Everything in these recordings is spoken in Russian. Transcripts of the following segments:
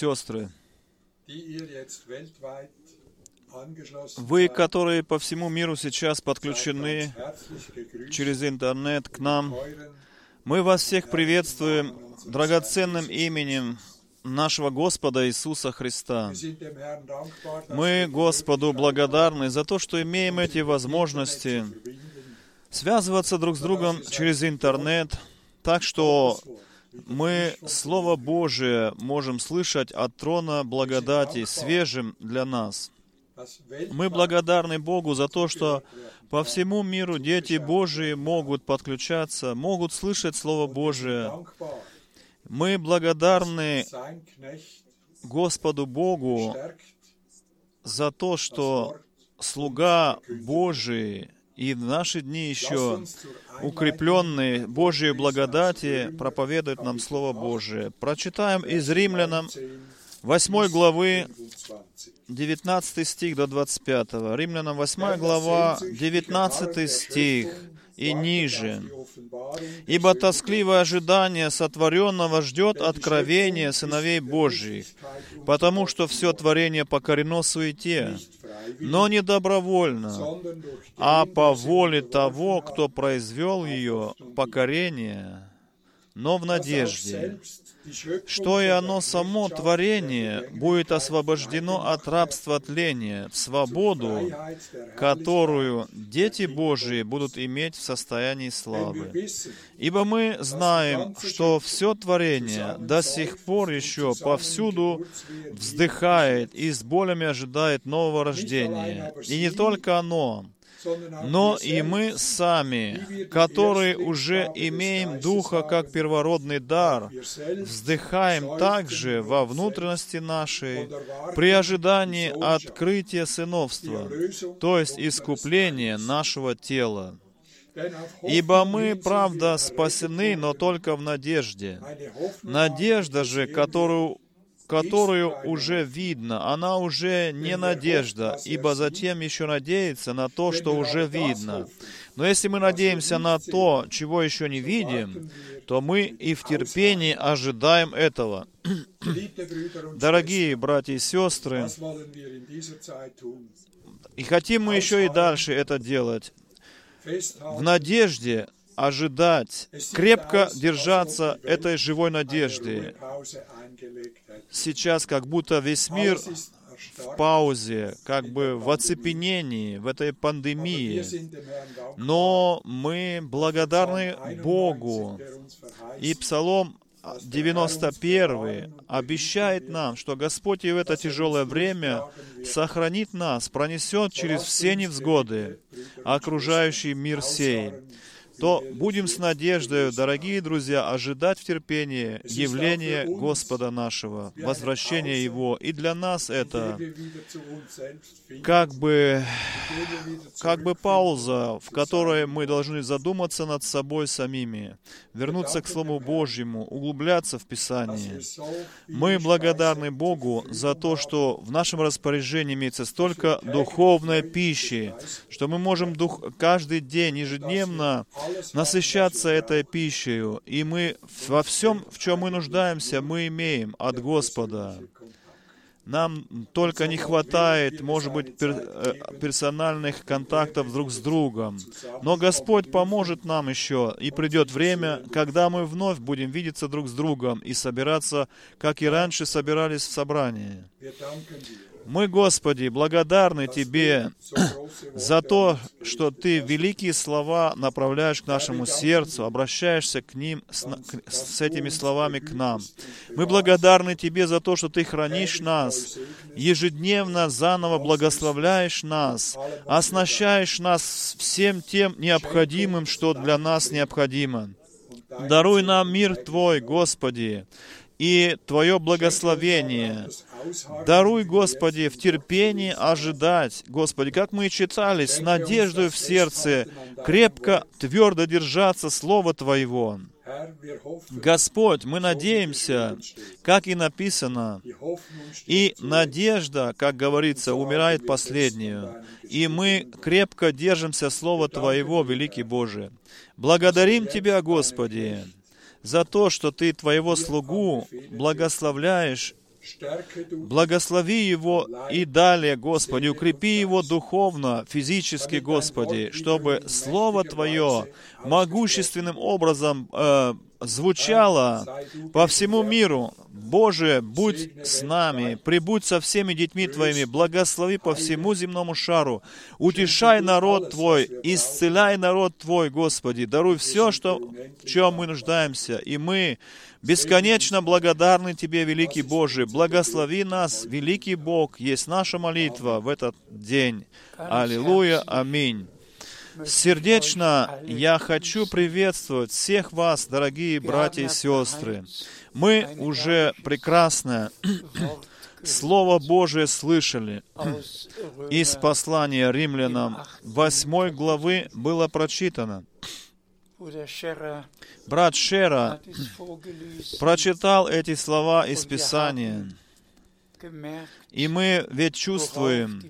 сестры, вы, которые по всему миру сейчас подключены через интернет к нам, мы вас всех приветствуем драгоценным именем нашего Господа Иисуса Христа. Мы Господу благодарны за то, что имеем эти haben, возможности связываться друг с другом через интернет, так что. Мы Слово Божие можем слышать от трона благодати свежим для нас. Мы благодарны Богу за то, что по всему миру дети Божии могут подключаться, могут слышать Слово Божие. Мы благодарны Господу Богу за то, что слуга Божий и в наши дни еще Einleitung укрепленный Божьей благодати проповедует нам Слово Божие. Прочитаем из Римлянам 19, 8 главы 25. 19 стих до 25. Римлянам 8 глава 19 стих и ниже. Ибо тоскливое ожидание сотворенного ждет откровения сыновей Божьих, потому что все творение покорено суете, но не добровольно, а по воле того, кто произвел ее покорение, но в надежде, что и оно само творение будет освобождено от рабства тления в свободу, которую дети Божии будут иметь в состоянии славы. Ибо мы знаем, что все творение до сих пор еще повсюду вздыхает и с болями ожидает нового рождения. И не только оно, но и мы сами, которые уже имеем Духа как первородный дар, вздыхаем также во внутренности нашей при ожидании открытия сыновства, то есть искупления нашего тела. Ибо мы, правда, спасены, но только в надежде. Надежда же, которую которую уже видно, она уже не надежда, ибо затем еще надеется на то, что уже видно. Но если мы надеемся на то, чего еще не видим, то мы и в терпении ожидаем этого. Дорогие братья и сестры, и хотим мы еще и дальше это делать, в надежде ожидать, крепко держаться этой живой надежды. Сейчас как будто весь мир в паузе, как бы в оцепенении, в этой пандемии. Но мы благодарны Богу. И Псалом 91 обещает нам, что Господь и в это тяжелое время сохранит нас, пронесет через все невзгоды, окружающий мир сей то будем с надеждой, дорогие друзья, ожидать в терпении явления Господа нашего, возвращения Его. И для нас это как бы, как бы пауза, в которой мы должны задуматься над собой самими, вернуться к Слову Божьему, углубляться в Писание. Мы благодарны Богу за то, что в нашем распоряжении имеется столько духовной пищи, что мы можем дух, каждый день, ежедневно насыщаться этой пищей, и мы во всем, в чем мы нуждаемся, мы имеем от Господа. Нам только не хватает, может быть, пер, э, персональных контактов друг с другом. Но Господь поможет нам еще, и придет время, когда мы вновь будем видеться друг с другом и собираться, как и раньше собирались в собрании. Мы, Господи, благодарны Тебе за то, что Ты великие слова направляешь к нашему сердцу, обращаешься к ним с, с этими словами к нам. Мы благодарны Тебе за то, что Ты хранишь нас, ежедневно заново благословляешь нас, оснащаешь нас всем тем необходимым, что для нас необходимо. Даруй нам мир Твой, Господи, и Твое благословение. Даруй, Господи, в терпении ожидать, Господи, как мы читали, с надеждой в сердце, крепко, твердо держаться Слова Твоего. Господь, мы надеемся, как и написано, и надежда, как говорится, умирает последнюю, и мы крепко держимся Слова Твоего, великий Боже. Благодарим Тебя, Господи, за то, что Ты Твоего слугу благословляешь Благослови его и далее, Господи, укрепи его духовно, физически, Господи, чтобы Слово Твое могущественным образом э, звучало по всему миру. Боже, будь с нами, прибудь со всеми детьми Твоими, благослови по всему земному шару, утешай народ Твой, исцеляй народ Твой, Господи, даруй все, что, в чем мы нуждаемся, и мы бесконечно благодарны Тебе, великий Боже, благослови нас, великий Бог, есть наша молитва в этот день. Аллилуйя, аминь. Сердечно я хочу приветствовать всех вас, дорогие братья и сестры. Мы уже прекрасно Слово Божие слышали. Из послания римлянам 8 главы было прочитано. Брат Шера прочитал эти слова из Писания. И мы ведь чувствуем,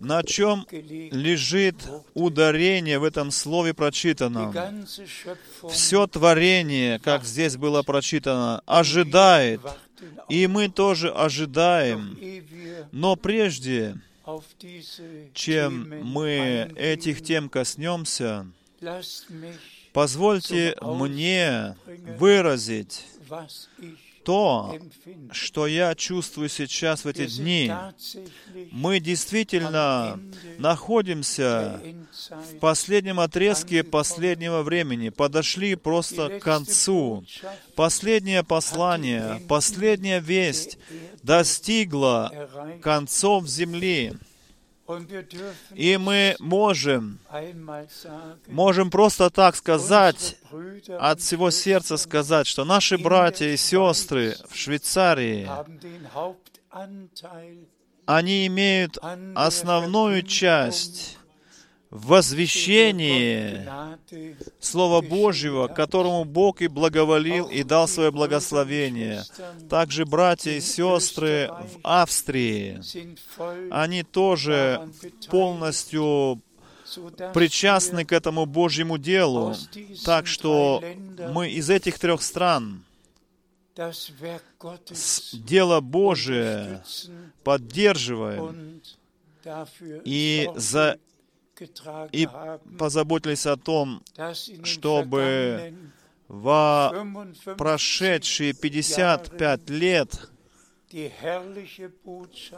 на чем лежит ударение в этом слове прочитанном. Все творение, как здесь было прочитано, ожидает, и мы тоже ожидаем. Но прежде, чем мы этих тем коснемся, позвольте мне выразить то, что я чувствую сейчас в эти дни. Мы действительно находимся в последнем отрезке последнего времени, подошли просто к концу. Последнее послание, последняя весть достигла концов земли. И мы можем, можем просто так сказать, от всего сердца сказать, что наши братья и сестры в Швейцарии, они имеют основную часть возвещении Слова Божьего, которому Бог и благоволил и дал свое благословение. Также братья и сестры в Австрии, они тоже полностью причастны к этому Божьему делу. Так что мы из этих трех стран дело Божие поддерживаем и за и позаботились о том, чтобы во прошедшие 55 лет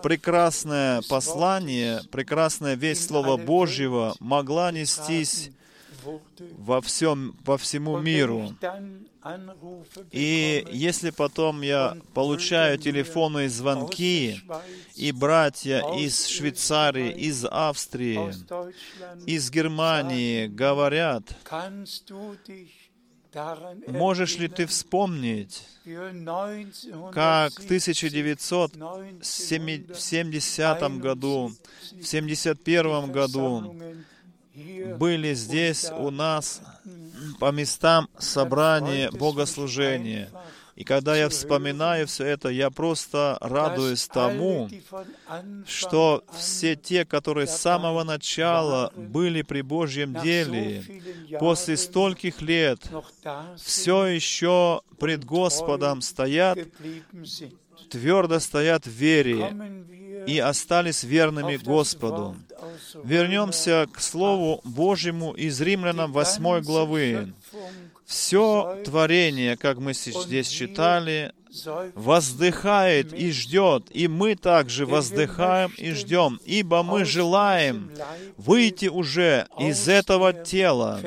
прекрасное послание, прекрасная весть Слова Божьего могла нестись во всем, во всему миру. И если потом я получаю телефонные звонки, и братья из Швейцарии, из Австрии, из Германии говорят, можешь ли ты вспомнить, как в 1970 году, в 1971 году были здесь у нас по местам собрания богослужения. И когда я вспоминаю все это, я просто радуюсь тому, что все те, которые с самого начала были при Божьем деле, после стольких лет все еще пред Господом стоят, твердо стоят в вере и остались верными Господу. Вернемся к Слову Божьему из Римлянам 8 главы. Все творение, как мы здесь читали, воздыхает и ждет, и мы также воздыхаем и ждем, ибо мы желаем выйти уже из этого тела,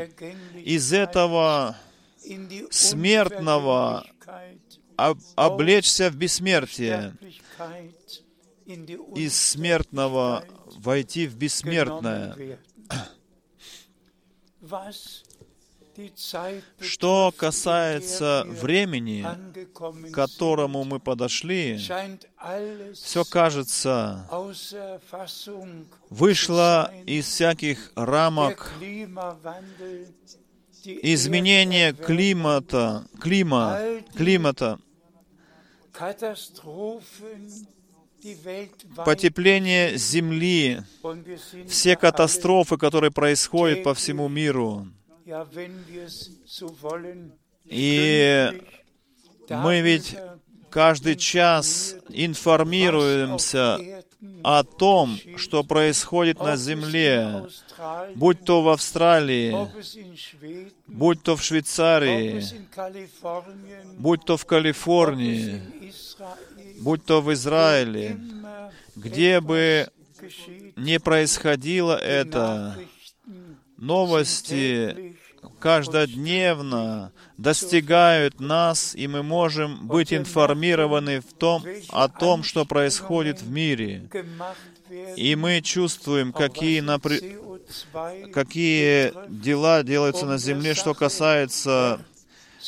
из этого смертного, облечься в бессмертие, из смертного войти в бессмертное. Что касается времени, к которому мы подошли, все кажется, вышло из всяких рамок изменение климата, клима, климата, потепление Земли, все катастрофы, которые происходят по всему миру. И мы ведь каждый час информируемся о том, что происходит на Земле, будь то в Австралии, будь то в Швейцарии, будь то в Калифорнии, будь то в Израиле, где бы не происходило это, новости каждодневно достигают нас, и мы можем быть информированы в том, о том, что происходит в мире. И мы чувствуем, какие, напри... какие дела делаются на земле, что касается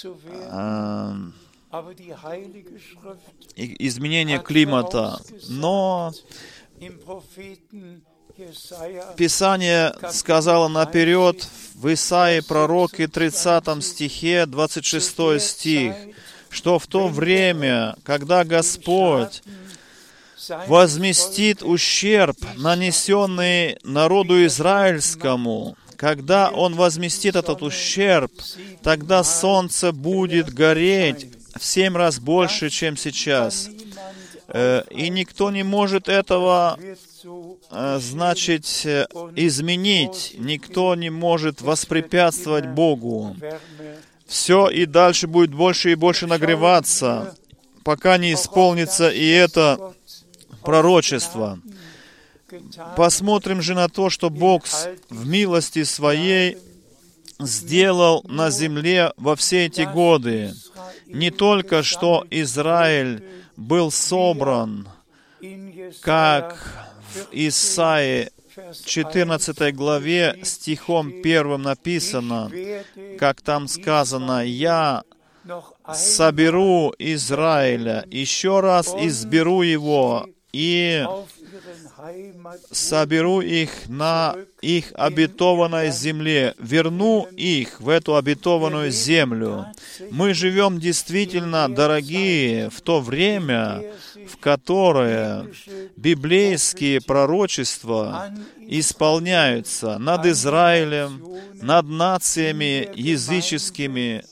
э, изменения климата. Но Писание сказало наперед в Исаии пророке 30 стихе, 26 стих, что в то время, когда Господь возместит ущерб, нанесенный народу израильскому, когда Он возместит этот ущерб, тогда солнце будет гореть в семь раз больше, чем сейчас. Э, и никто не может этого Э, значит, э, изменить. Никто не может воспрепятствовать Богу. Все и дальше будет больше и больше нагреваться, пока не исполнится и это пророчество. Посмотрим же на то, что Бог в милости Своей сделал на земле во все эти годы. Не только что Израиль был собран, как в Исаии 14 главе стихом первым написано, как там сказано, «Я соберу Израиля, еще раз изберу его, и соберу их на их обетованной земле, верну их в эту обетованную землю. Мы живем действительно, дорогие, в то время, в которое библейские пророчества исполняются над Израилем, над нациями языческими,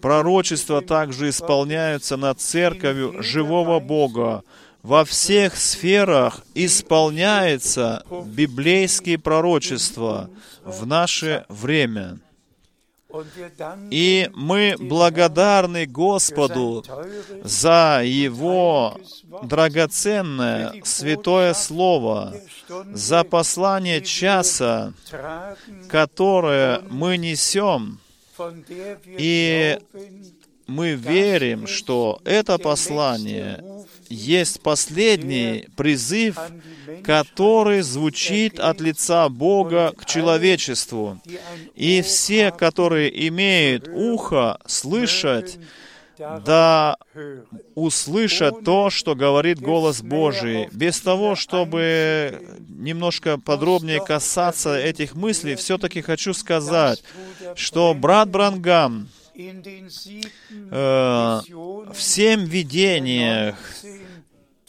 пророчества также исполняются над церковью живого Бога, во всех сферах исполняется библейские пророчества в наше время. И мы благодарны Господу за Его драгоценное святое Слово, за послание часа, которое мы несем, и мы верим, что это послание есть последний призыв, который звучит от лица Бога к человечеству. И все, которые имеют ухо слышать, да услышат то, что говорит голос Божий. Без того, чтобы немножко подробнее касаться этих мыслей, все-таки хочу сказать, что брат Брангам э, в семь видениях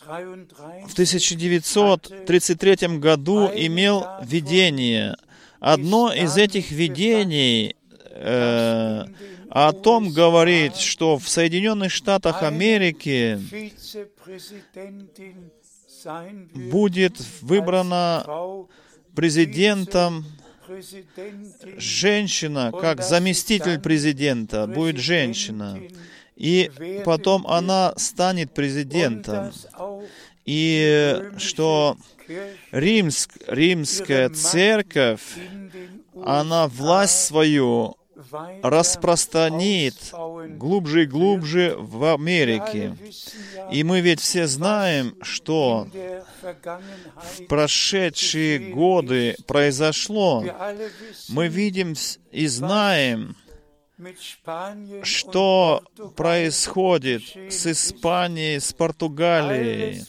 в 1933 году имел видение. Одно из этих видений э, о том говорит, что в Соединенных Штатах Америки будет выбрана президентом женщина, как заместитель президента, будет женщина. И потом она станет президентом. И что Римск, римская церковь, она власть свою распространит глубже и глубже в Америке. И мы ведь все знаем, что в прошедшие годы произошло. Мы видим и знаем, что происходит с Испанией, с Португалией.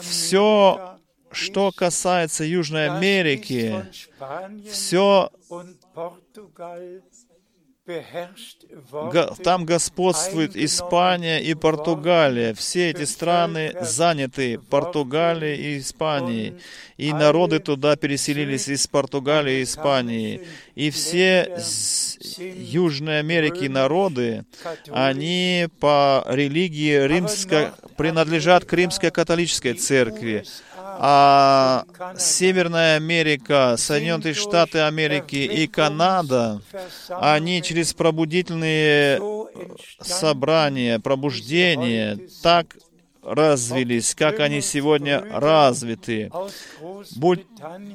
Все, что касается Южной Америки, все там господствует Испания и Португалия. Все эти страны заняты Португалией и Испанией. И народы туда переселились из Португалии и Испании. И все Южной Америки народы, они по религии римско, принадлежат к римской католической церкви а Северная Америка, Соединенные Штаты Америки и Канада, они через пробудительные собрания, пробуждения так развились, как они сегодня развиты. Будь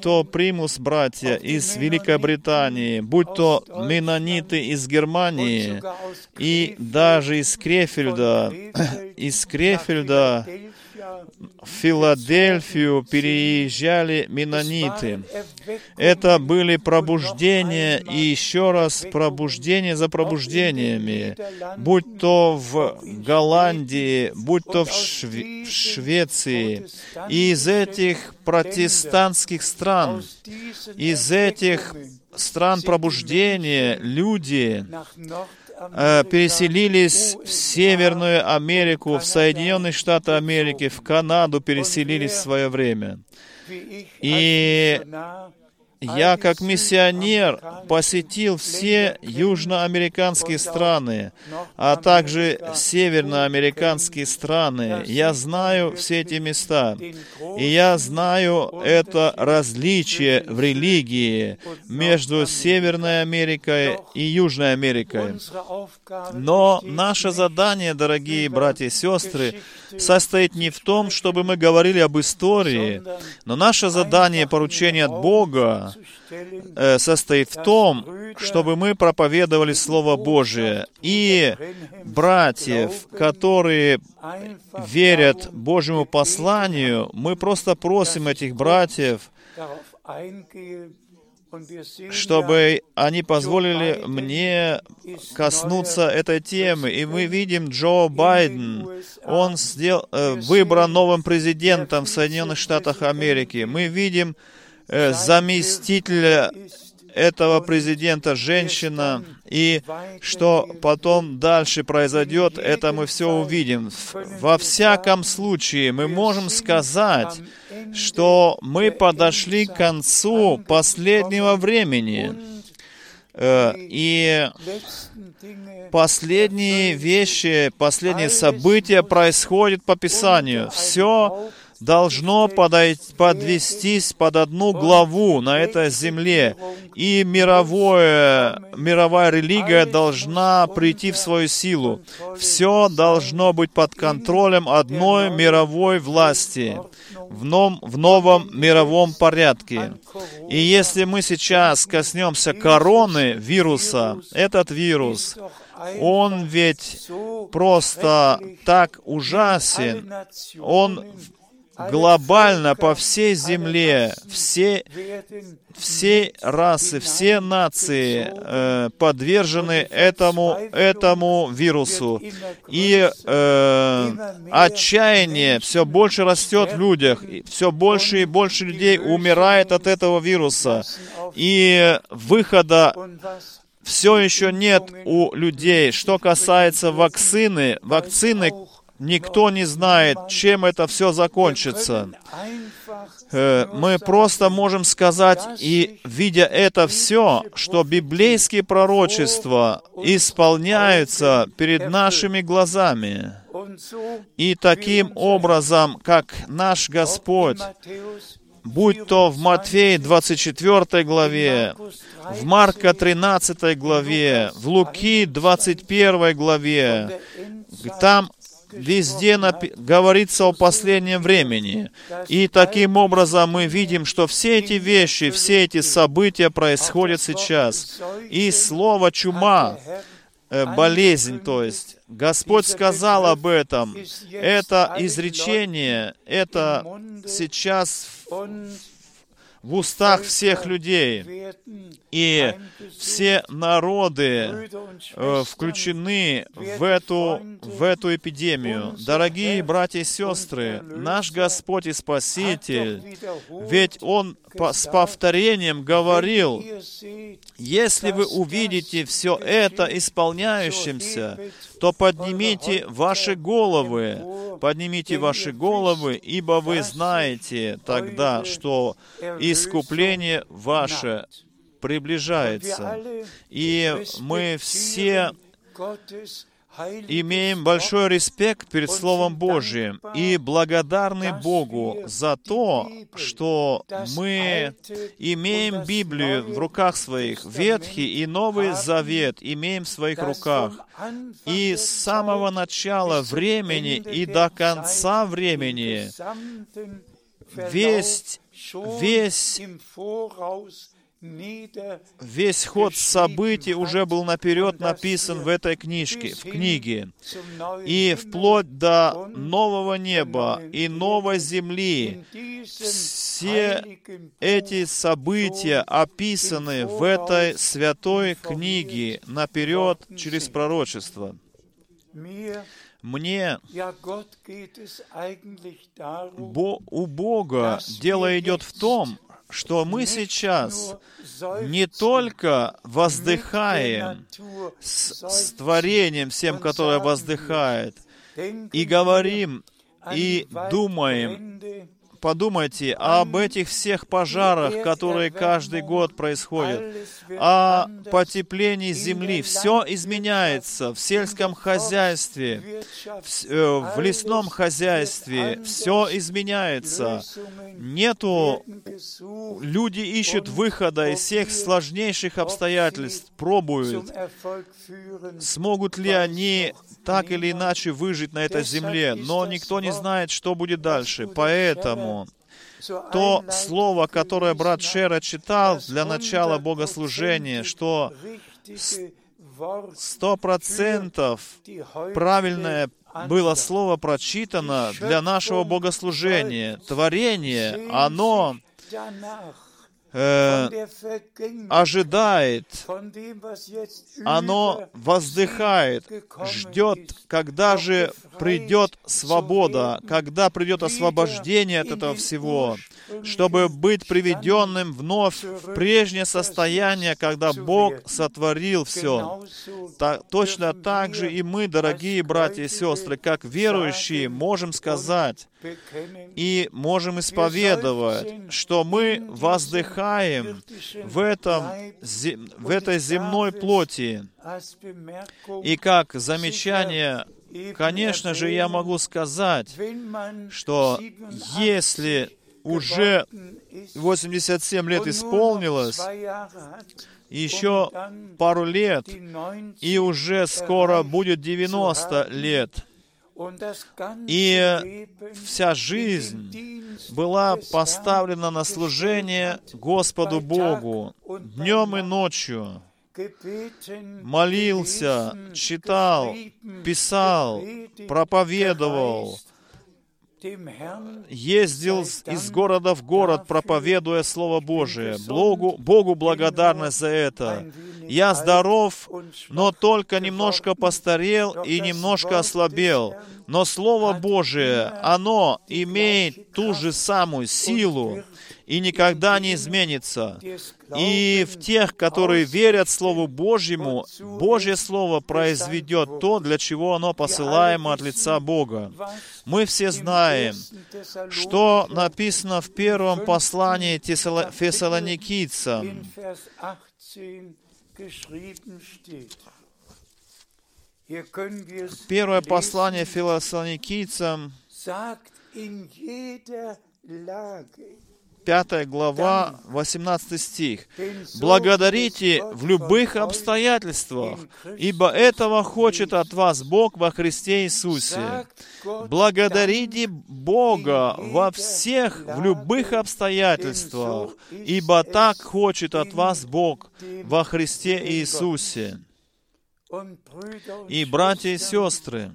то примус братья из Великобритании, будь то менониты из Германии и даже из Крефельда, из Крефельда в Филадельфию переезжали менониты. Это были пробуждения и еще раз пробуждения за пробуждениями, будь то в Голландии, будь то в, Шве- в Швеции. И из этих протестантских стран, из этих стран пробуждения люди переселились в Северную Америку, в Соединенные Штаты Америки, в Канаду переселились в свое время. И я как миссионер посетил все южноамериканские страны, а также северноамериканские страны. Я знаю все эти места. И я знаю это различие в религии между Северной Америкой и Южной Америкой. Но наше задание, дорогие братья и сестры, состоит не в том, чтобы мы говорили об истории, но наше задание, поручение от Бога, состоит в том, чтобы мы проповедовали Слово Божие. И братьев, которые верят Божьему посланию, мы просто просим этих братьев, чтобы они позволили мне коснуться этой темы. И мы видим Джо Байден, он сдел, э, выбран новым президентом в Соединенных Штатах Америки. Мы видим э, заместителя этого президента женщина, и что потом дальше произойдет, это мы все увидим. Во всяком случае, мы можем сказать, что мы подошли к концу последнего времени, Э, И последние вещи, последние события происходят по Писанию. Все должно подойти, подвестись под одну главу на этой земле, и мировое, мировая религия должна прийти в свою силу. Все должно быть под контролем одной мировой власти в, ном, в новом мировом порядке. И если мы сейчас коснемся короны вируса, этот вирус, он ведь просто так ужасен, он глобально по всей земле, все, все расы, все нации э, подвержены этому, этому вирусу. И э, отчаяние все больше растет в людях, и все больше и больше людей умирает от этого вируса. И выхода все еще нет у людей. Что касается вакцины, вакцины Никто не знает, чем это все закончится. Э, мы просто можем сказать, и видя это все, что библейские пророчества исполняются перед нашими глазами. И таким образом, как наш Господь, будь то в Матфея 24 главе, в Марка 13 главе, в Луки 21 главе, там везде напи- говорится о последнем времени. И таким образом мы видим, что все эти вещи, все эти события происходят сейчас. И слово «чума», э, болезнь, то есть, Господь сказал об этом. Это изречение, это сейчас в устах всех людей. И все народы э, включены в эту, в эту эпидемию. Дорогие братья и сестры, наш Господь и Спаситель, ведь Он с повторением говорил, если вы увидите все это исполняющимся, то поднимите ваши головы, поднимите ваши головы, ибо вы знаете тогда, что искупление ваше приближается. И мы все имеем большой респект перед Словом Божьим и благодарны Богу за то, что мы имеем Библию в руках своих, Ветхий и Новый Завет имеем в своих руках. И с самого начала времени и до конца времени весь, весь Весь ход событий уже был наперед написан в этой книжке, в книге. И вплоть до нового неба и новой земли, все эти события описаны в этой святой книге наперед через пророчество. Мне Бо, у Бога дело идет в том, что мы сейчас не только воздыхаем с, с творением всем, которое воздыхает, и говорим, и думаем подумайте об этих всех пожарах, которые каждый год происходят, о потеплении земли. Все изменяется в сельском хозяйстве, в, э, в лесном хозяйстве. Все изменяется. Нету... Люди ищут выхода из всех сложнейших обстоятельств, пробуют. Смогут ли они так или иначе выжить на этой земле, но никто не знает, что будет дальше. Поэтому то слово, которое брат Шера читал для начала богослужения, что сто процентов правильное было слово прочитано для нашего богослужения. Творение, оно э, ожидает, оно воздыхает, ждет, когда же придет свобода, когда придет освобождение от этого всего, чтобы быть приведенным вновь в прежнее состояние, когда Бог сотворил все. Так, точно так же и мы, дорогие братья и сестры, как верующие, можем сказать и можем исповедовать, что мы воздыхаем воздыхаем в, этом, в этой земной плоти. И как замечание, конечно же, я могу сказать, что если уже 87 лет исполнилось, еще пару лет, и уже скоро будет 90 лет, и вся жизнь была поставлена на служение Господу Богу днем и ночью. Молился, читал, писал, проповедовал, ездил из города в город, проповедуя Слово Божие. Богу, Богу благодарность за это. Я здоров, но только немножко постарел и немножко ослабел. Но Слово Божие, оно имеет ту же самую силу и никогда не изменится. И в тех, которые верят Слову Божьему, Божье Слово произведет то, для чего оно посылаемо от лица Бога. Мы все знаем, что написано в первом послании Фессалоникийцам. in Vers 18 geschrieben steht. Hier können wir es Первое послание Фессалоникийцам, sagt in jeder Lage. 5 глава, 18 стих. Благодарите в любых обстоятельствах, ибо этого хочет от вас Бог во Христе Иисусе. Благодарите Бога во всех, в любых обстоятельствах, ибо так хочет от вас Бог во Христе Иисусе. И, братья и сестры,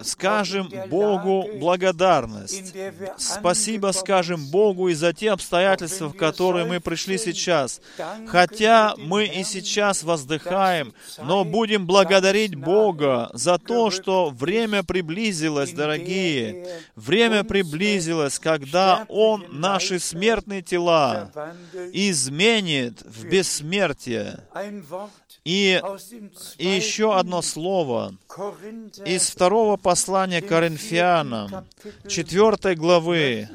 скажем Богу благодарность. Спасибо скажем Богу и за те обстоятельства, в которые мы пришли сейчас. Хотя мы и сейчас воздыхаем, но будем благодарить Бога за то, что время приблизилось, дорогие. Время приблизилось, когда Он наши смертные тела изменит в бессмертие. И, и еще одно слово из второго послания Коринфянам, четвертой главы,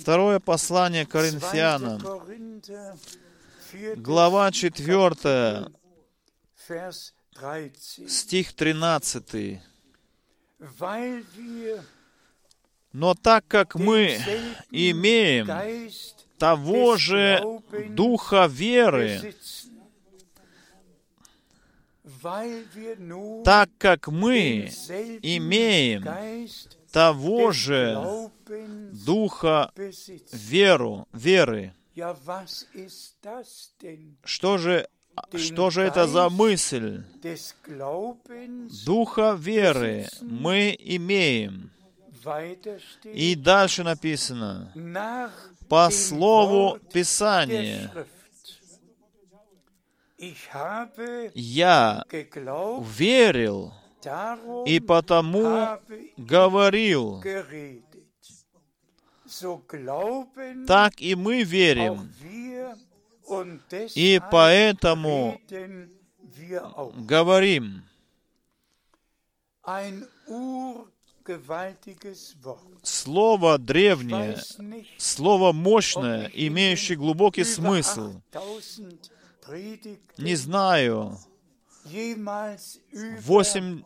второе послание 2. Коринфянам, Korinther, 4. глава четвертая, Vers 13. стих 13. Weil wir Но так как мы имеем того же духа веры, так как мы имеем того же духа веру, веры. Что же, что же это за мысль? Духа веры мы имеем. И дальше написано, по слову Писания, я верил и потому говорил. Так и мы верим, и поэтому говорим. Слово древнее, слово мощное, имеющее глубокий смысл. 8000 Predigten Не знаю, восемь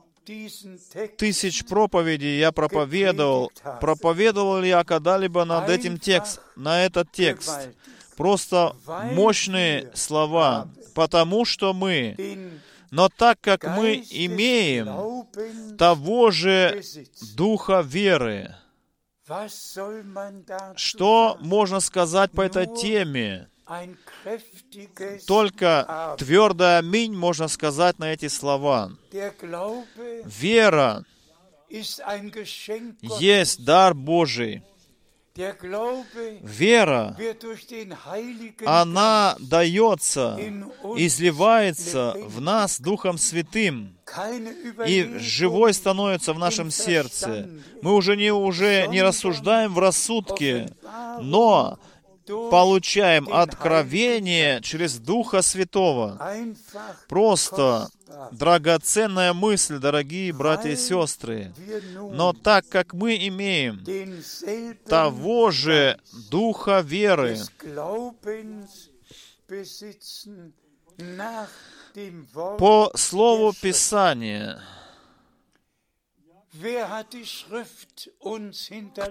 тысяч проповедей я проповедовал. Проповедовал ли я когда-либо над этим текст, на этот текст? Просто мощные слова, потому что мы, но так как мы имеем того же духа веры, что можно сказать по этой теме? Только твердое аминь можно сказать на эти слова. Вера есть дар Божий. Вера, она дается, изливается в нас Духом Святым, и живой становится в нашем сердце. Мы уже не, уже не рассуждаем в рассудке, но получаем откровение через Духа Святого. Просто драгоценная мысль, дорогие братья и сестры. Но так как мы имеем того же духа веры, по слову. Писания,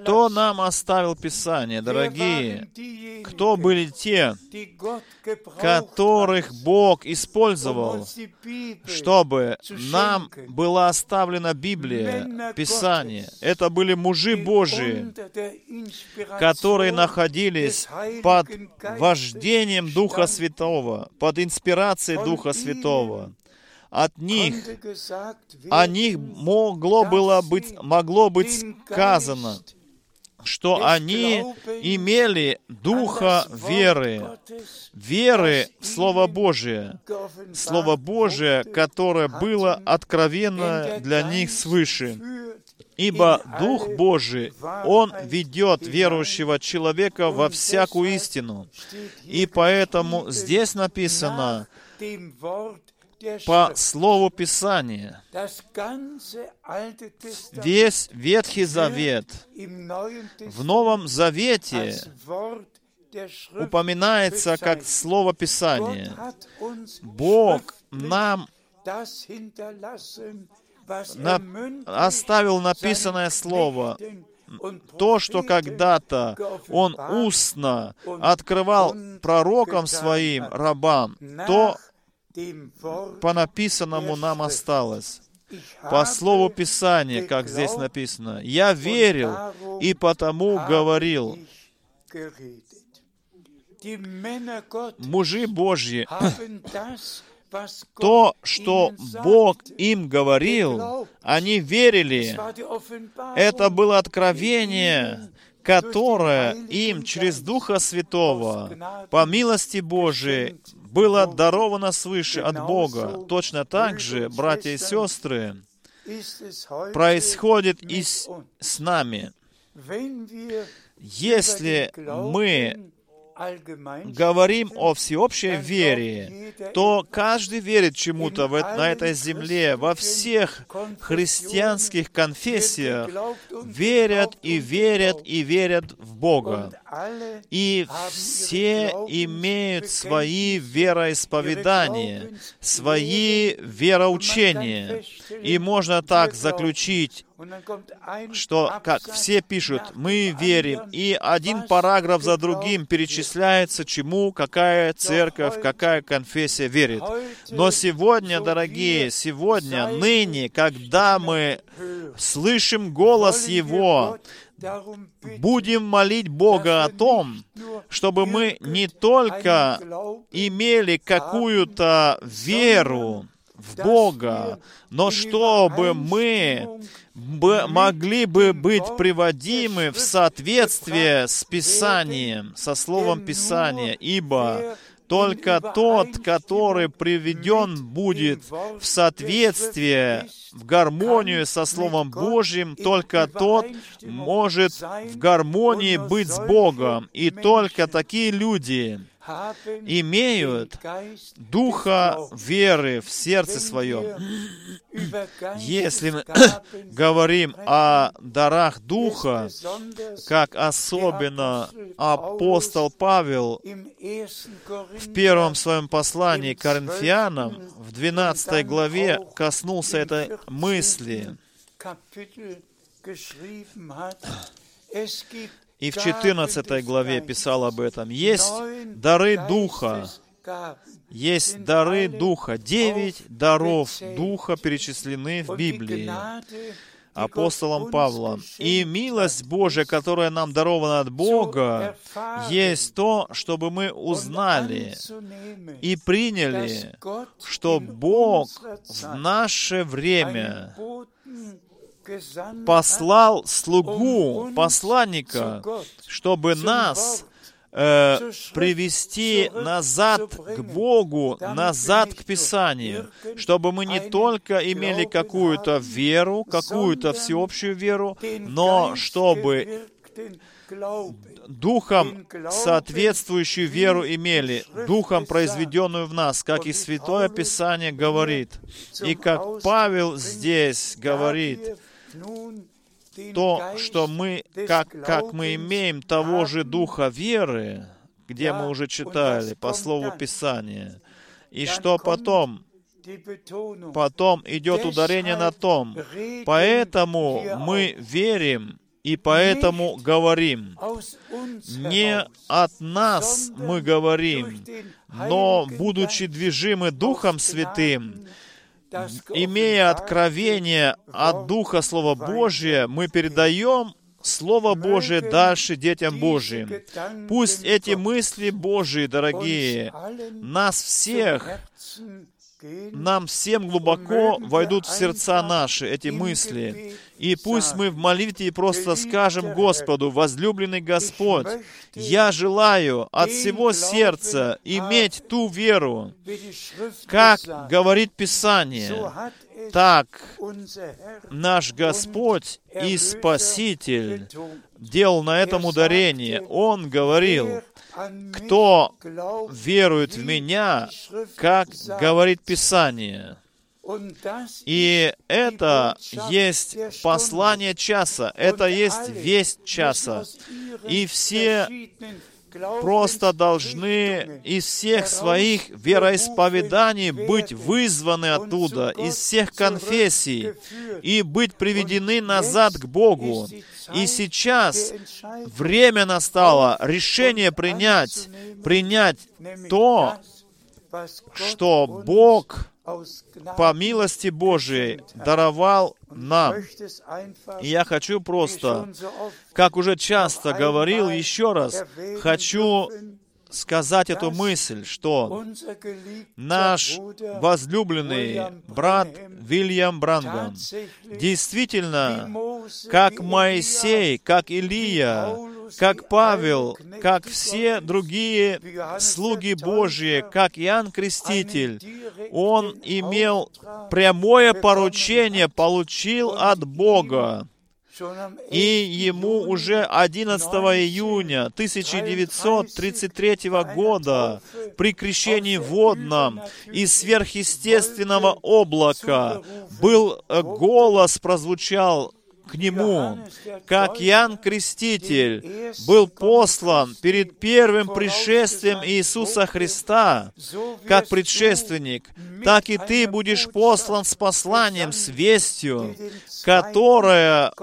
кто нам оставил Писание, дорогие? Кто были те, которых Бог um использовал, чтобы нам была оставлена Библия, Писание. Это были мужи Божии, которые находились под вождением Духа. Святого, под инспирацией Духа Святого. От них, о них могло, было быть, могло быть сказано, что они имели Духа веры, веры в Слово Божие, Слово Божие, которое было откровенно для них свыше. Ибо Дух Божий, Он ведет верующего человека во всякую истину. И поэтому здесь написано по. Слову Писания. Весь Ветхий Завет в Новом Завете упоминается как. Слово Писания. Бог нам на- er оставил написанное Слово, то, что когда-то Он устно открывал пророкам своим, рабам, то по написанному нам осталось. По слову Писания, как здесь написано, «Я верил, и потому говорил». Мужи Божьи, то, что Бог им говорил, они верили. Это было откровение, которое им через Духа Святого, по милости Божией, было даровано свыше от Бога. Точно так же, братья и сестры, происходит и с, с нами. Если мы говорим о всеобщей вере, то каждый верит чему-то на этой земле, во всех христианских конфессиях, верят и верят и верят в Бога. И все имеют свои вероисповедания, свои вероучения. И можно так заключить, что, как все пишут, мы верим, и один параграф за другим перечисляется, чему какая церковь, какая конфессия верит. Но сегодня, дорогие, сегодня, ныне, когда мы слышим голос Его, будем молить Бога о том, чтобы мы не только имели какую-то веру в Бога, но чтобы мы могли бы быть приводимы в соответствие с Писанием, со Словом Писания, ибо только тот, который приведен будет в соответствие, в гармонию со Словом Божьим, только тот может в гармонии быть с Богом. И только такие люди имеют духа веры в сердце своем. Если мы говорим о дарах Духа, как особенно апостол Павел в первом своем послании к Коринфянам в 12 главе коснулся этой мысли. И в Gaben 14 des главе писал об этом. Есть дары Духа, есть дары Духа. Девять даров. Духа перечислены в Библии апостолом Павлом. И милость Божия, которая нам дарована от Бога, есть то, чтобы мы узнали и приняли, что Бог в наше время послал слугу, посланника, чтобы нас э, привести назад к Богу, назад к Писанию, чтобы мы не только имели какую-то веру, какую-то всеобщую веру, но чтобы духом соответствующую веру имели, духом произведенную в нас, как и Святое Писание говорит. И как Павел здесь говорит, то, что мы, как, как мы имеем того же духа веры, где мы уже читали по слову Писания, и что потом, потом идет ударение на том, поэтому мы верим и поэтому говорим. Не от нас мы говорим, но, будучи движимы Духом Святым, имея откровение от Духа Слова Божия, мы передаем Слово Божие дальше детям Божьим. Пусть эти мысли Божии, дорогие, нас всех нам всем глубоко войдут в сердца наши эти мысли. И пусть мы в молитве просто скажем Господу, возлюбленный Господь, я желаю от всего сердца иметь ту веру, как говорит Писание, так наш Господь и Спаситель делал на этом ударение. Он говорил, кто верует в Меня, как говорит Писание. И это есть послание часа, это есть весть часа. И все просто должны из всех своих вероисповеданий быть вызваны оттуда, из всех конфессий, и быть приведены назад к Богу. И сейчас время настало решение принять, принять то, что Бог по милости Божией даровал нам. И я хочу просто, как уже часто говорил, еще раз, хочу сказать эту мысль, что наш возлюбленный брат Вильям Брангам действительно, как Моисей, как Илия, как Павел, как все другие слуги Божьи, как Иоанн Креститель, он имел прямое поручение, получил от Бога. И ему уже 11 июня 1933 года при крещении водном из сверхъестественного облака был э, голос прозвучал к нему, как Иоанн Креститель был послан перед первым пришествием Иисуса Христа, как предшественник, так и ты будешь послан с посланием, с вестью, которая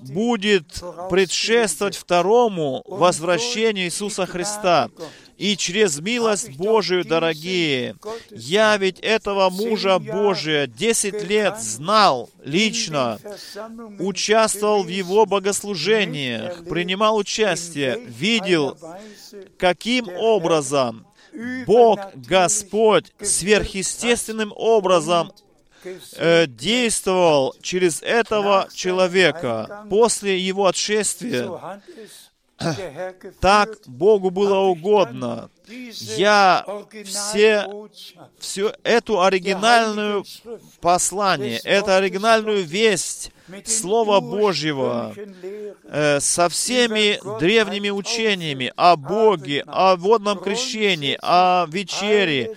будет предшествовать второму возвращению Иисуса Христа. И через милость Божию, дорогие, я ведь этого мужа Божия 10 лет знал лично, участвовал в его богослужениях, принимал участие, видел, каким образом Бог, Господь, сверхъестественным образом э, действовал через этого человека после его отшествия. Так Богу было угодно. Я все, всю эту оригинальную послание, эту оригинальную весть Слова Божьего э, со всеми древними учениями о Боге, о водном крещении, о вечере,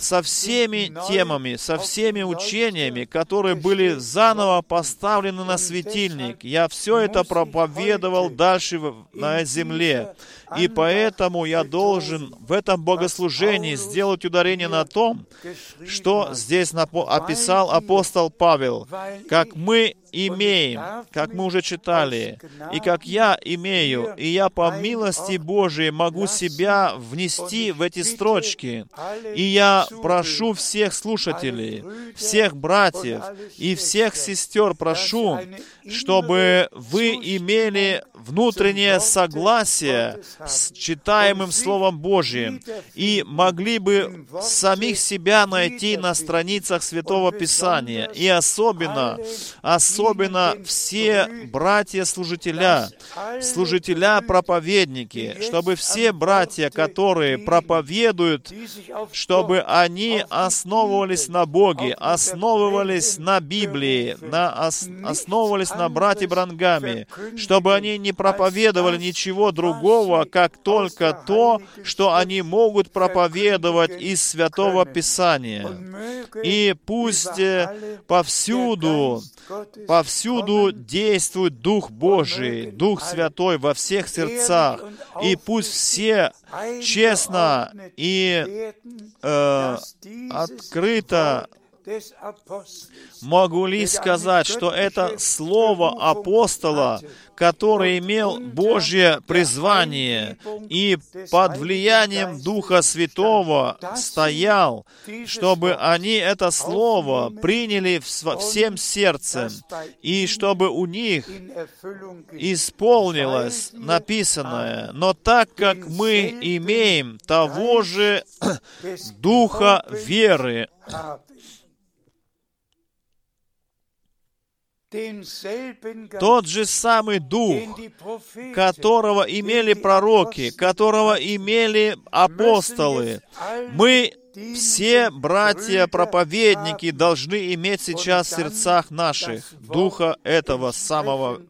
со всеми темами, со всеми учениями, которые были заново поставлены на светильник. Я все это проповедовал дальше на земле. И поэтому я должен в этом богослужении сделать ударение на том, что здесь описал апостол Павел, как мы имеем, как мы уже читали, и как я имею, и я по милости Божией могу себя внести в эти строчки. И я прошу всех слушателей, всех братьев и всех сестер, прошу, чтобы вы имели внутреннее согласие с читаемым Словом Божьим и могли бы самих себя найти на страницах Святого Писания. И особенно, особенно все братья-служителя, служителя-проповедники, чтобы все братья, которые проповедуют, чтобы они основывались на Боге, основывались на Библии, на ос, основывались на брате Брангаме, чтобы они не не проповедовали ничего другого, как только то, что они могут проповедовать из Святого Писания. И пусть э, повсюду, повсюду действует Дух Божий, Дух Святой во всех сердцах, и пусть все честно и э, открыто Могу ли сказать, что это слово апостола, который имел Божье призвание и под влиянием Духа Святого стоял, чтобы они это слово приняли всем сердцем, и чтобы у них исполнилось написанное. Но так как мы имеем того же Духа веры, тот же самый Дух, которого имели пророки, которого имели апостолы. Мы все братья-проповедники должны иметь сейчас в сердцах наших Духа этого самого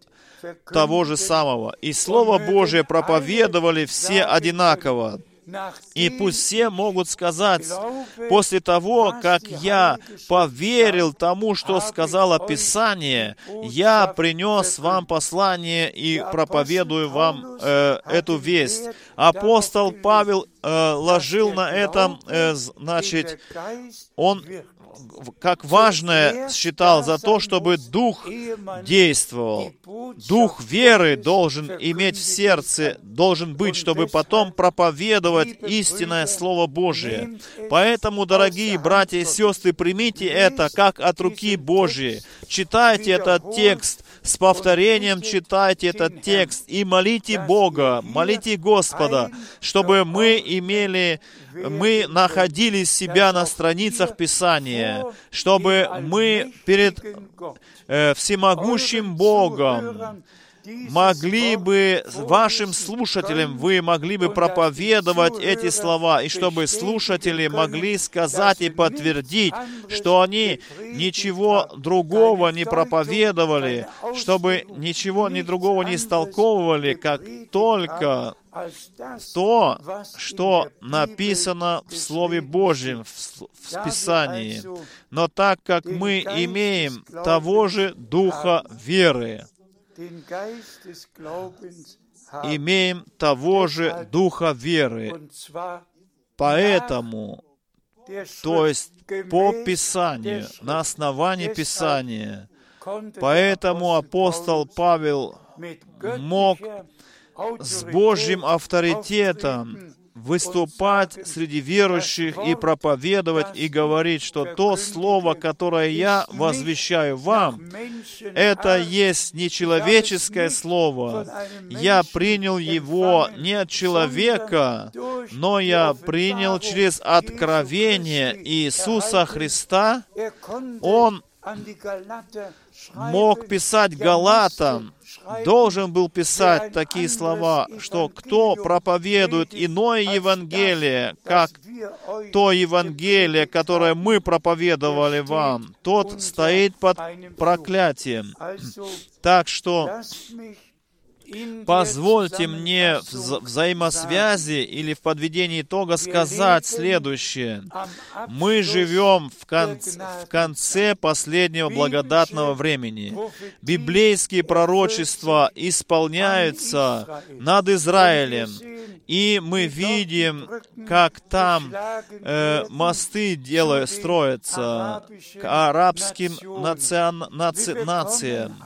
того же самого. И Слово Божие проповедовали все одинаково. И пусть все могут сказать, после того, как я поверил тому, что сказала Писание, я принес вам послание и проповедую вам э, эту весть. Апостол Павел э, ложил на этом, э, значит, он как важное считал за то, чтобы Дух действовал. Дух веры должен иметь в сердце, должен быть, чтобы потом проповедовать истинное Слово Божие. Поэтому, дорогие братья и сестры, примите это как от руки Божьей. Читайте этот текст, с повторением читайте этот текст и молите Бога, молите Господа, чтобы мы имели, мы находили себя на страницах Писания, чтобы мы перед э, всемогущим Богом могли бы вашим слушателям, вы могли бы проповедовать эти слова, и чтобы слушатели могли сказать и подтвердить, что они ничего другого не проповедовали, чтобы ничего ни другого не истолковывали, как только то, что написано в Слове Божьем, в Писании. Но так как мы имеем того же Духа веры, имеем того же Духа веры. Поэтому, то есть по Писанию, на основании Писания, поэтому апостол Павел мог с Божьим авторитетом выступать среди верующих и проповедовать и говорить, что то слово, которое я возвещаю вам, это есть не человеческое слово. Я принял его не от человека, но я принял через откровение Иисуса Христа. Он мог писать Галатам, должен был писать такие слова, что кто проповедует иное Евангелие, как то Евангелие, которое мы проповедовали вам, тот стоит под проклятием. Так что Позвольте мне в взаимосвязи или в подведении итога сказать следующее. Мы живем в, кон в конце последнего благодатного времени. Библейские пророчества исполняются над Израилем. И мы видим, как там э, мосты делают, строятся к арабским национ, наци, нациям.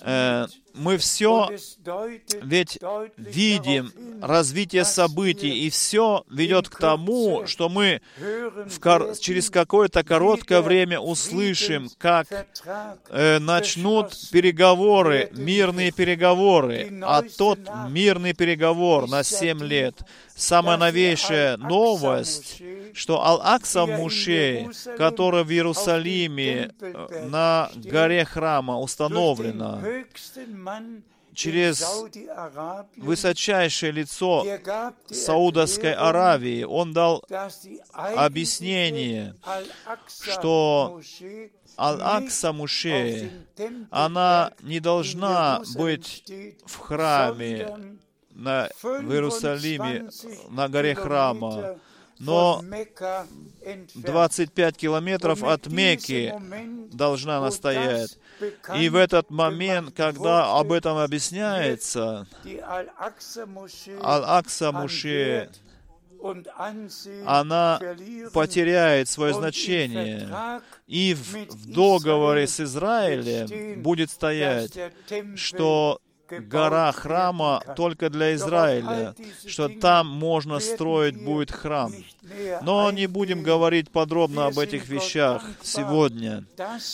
Э, мы все ведь видим развитие событий, и все ведет к тому, что мы кор- через какое-то короткое время услышим, как э, начнут переговоры, мирные переговоры, а тот мирный переговор на семь лет, самая новейшая новость, что Ал-Акса Мушей, который в Иерусалиме э, на горе храма установлена, через высочайшее лицо Саудовской Аравии. Он дал объяснение, что nicht Муше, она не должна быть в храме на, в Иерусалиме, 25 на горе храма, но von Mekka entfernt. 25 километров от Moment, должна она wo стоять. das bekannt И в этот момент, когда об этом объясняется, Аль-Акса Муше, она потеряет свое значение. И в, в договоре с Израилем будет стоять, что гора храма только для Израиля, что там можно строить будет храм. Но не будем говорить подробно об этих вещах сегодня.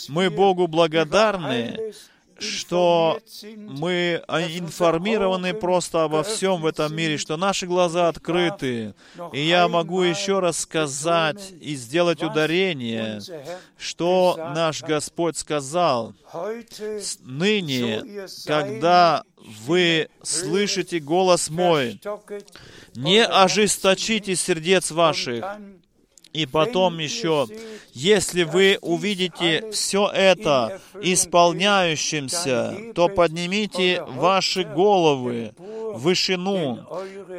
Мы Богу благодарны, что мы информированы просто обо всем в этом мире, что наши глаза открыты. И я могу еще раз сказать и сделать ударение, что наш Господь сказал. Ныне, когда вы слышите голос мой, не ожесточите сердец ваших. И потом еще, если вы увидите все это исполняющимся, то поднимите ваши головы в вышину,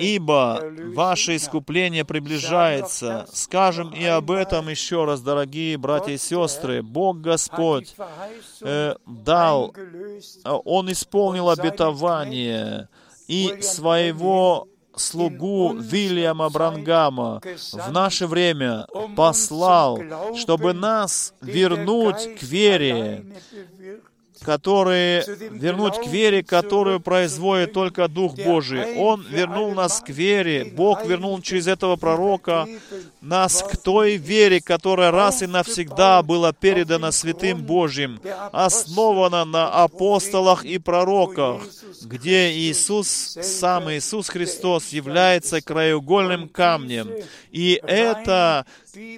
ибо ваше искупление приближается. Скажем и об этом еще раз, дорогие братья и сестры. Бог Господь э, дал, э, Он исполнил обетование и своего слугу Вильяма Брангама в наше время послал, чтобы нас вернуть к вере, которые вернуть к вере, которую производит только Дух Божий. Он вернул нас к вере. Бог вернул через этого пророка нас к той вере, которая раз и навсегда была передана Святым Божьим, основана на апостолах и пророках, где Иисус, сам Иисус Христос, является краеугольным камнем. И это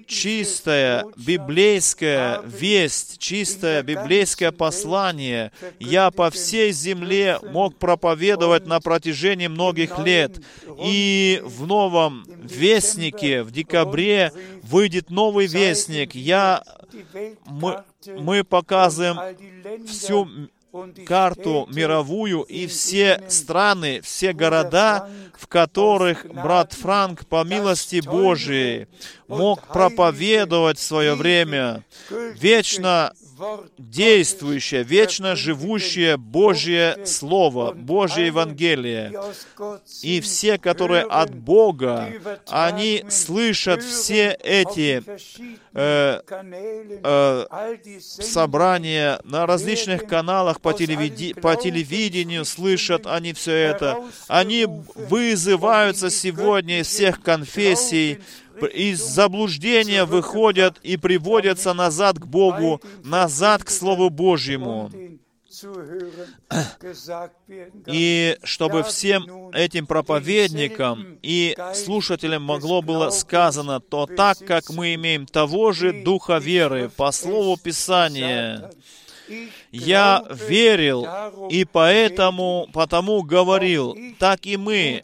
чистая библейская весть, чистое библейское послание я по всей земле мог проповедовать на протяжении многих лет. И в новом вестнике в декабре выйдет новый вестник. Я, мы, мы показываем всю карту мировую и все страны, все города, в которых брат Франк по милости Божией мог проповедовать в свое время вечно действующее, вечно живущее Божье Слово, Божье Евангелие. И все, которые от Бога, они слышат все эти э, э, собрания на различных каналах по, телевиди- по телевидению, слышат они все это. Они вызываются сегодня из всех конфессий, из заблуждения выходят и приводятся назад к Богу, назад к Слову Божьему. И чтобы всем этим проповедникам и слушателям могло было сказано, то так как мы имеем того же Духа веры по Слову Писания, я верил и поэтому, потому говорил, так и мы,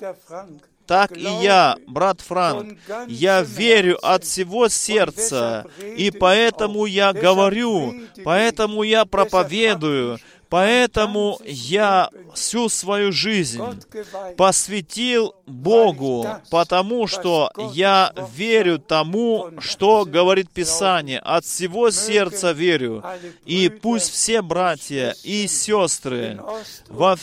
так и я, брат Франк, я верю от всего сердца, и поэтому я говорю, поэтому я проповедую, Поэтому я всю свою жизнь посвятил Богу, потому что я верю тому, что говорит Писание. От всего сердца верю. И пусть все братья и сестры во,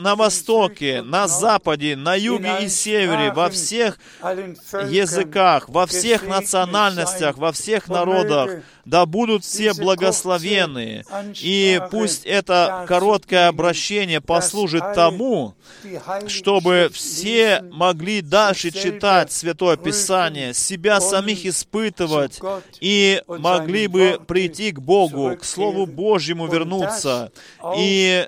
на востоке, на западе, на юге и севере, во всех языках, во всех национальностях, во всех народах, да будут все благословены. И пусть это короткое обращение послужит тому, чтобы все могли дальше читать Святое Писание, себя самих испытывать и могли бы прийти к Богу, к Слову Божьему вернуться, и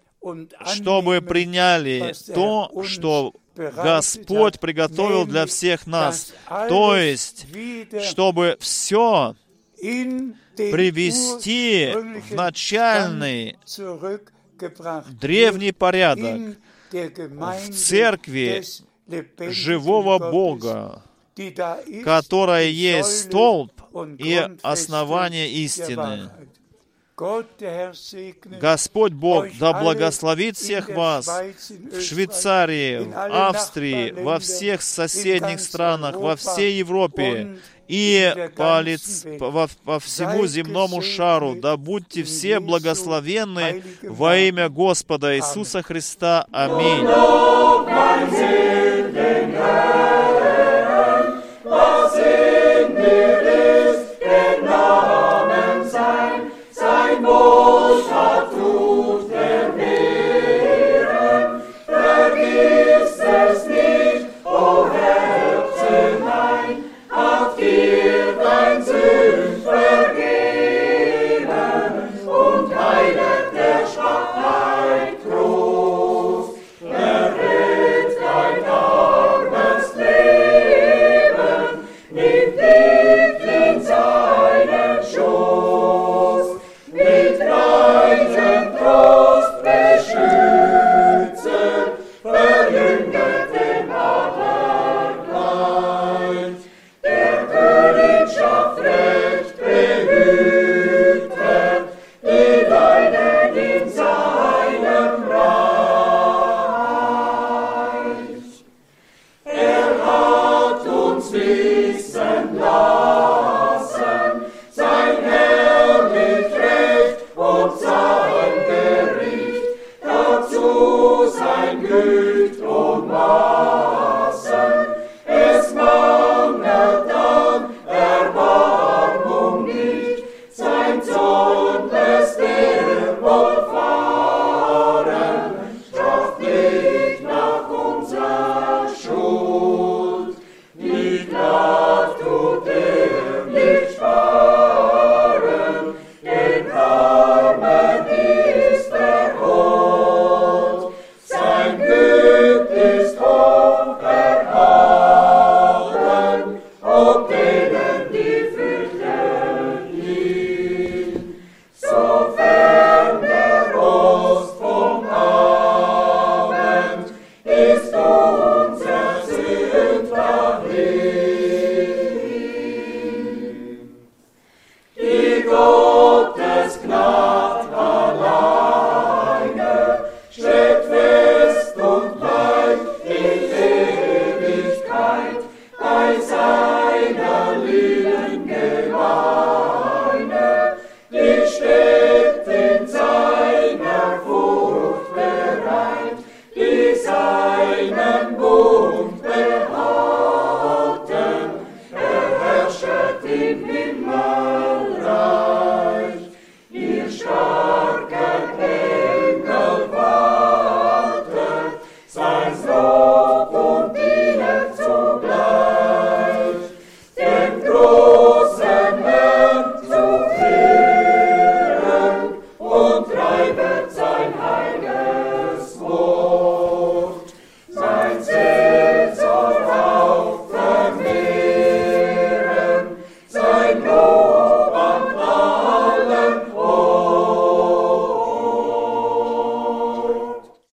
чтобы приняли то, что Господь приготовил для всех нас. То есть, чтобы все привести в начальный древний порядок Gemeinde церкви живого Бога, которая есть столб и основание истины. Господь Бог да благословит всех вас в Швейцарии, в Австрии, во всех соседних странах, во всей Европе и по, лиц- по- по всему земному шару. Да будьте все благословенны heiligem во имя Господа Иисуса Христа. Аминь.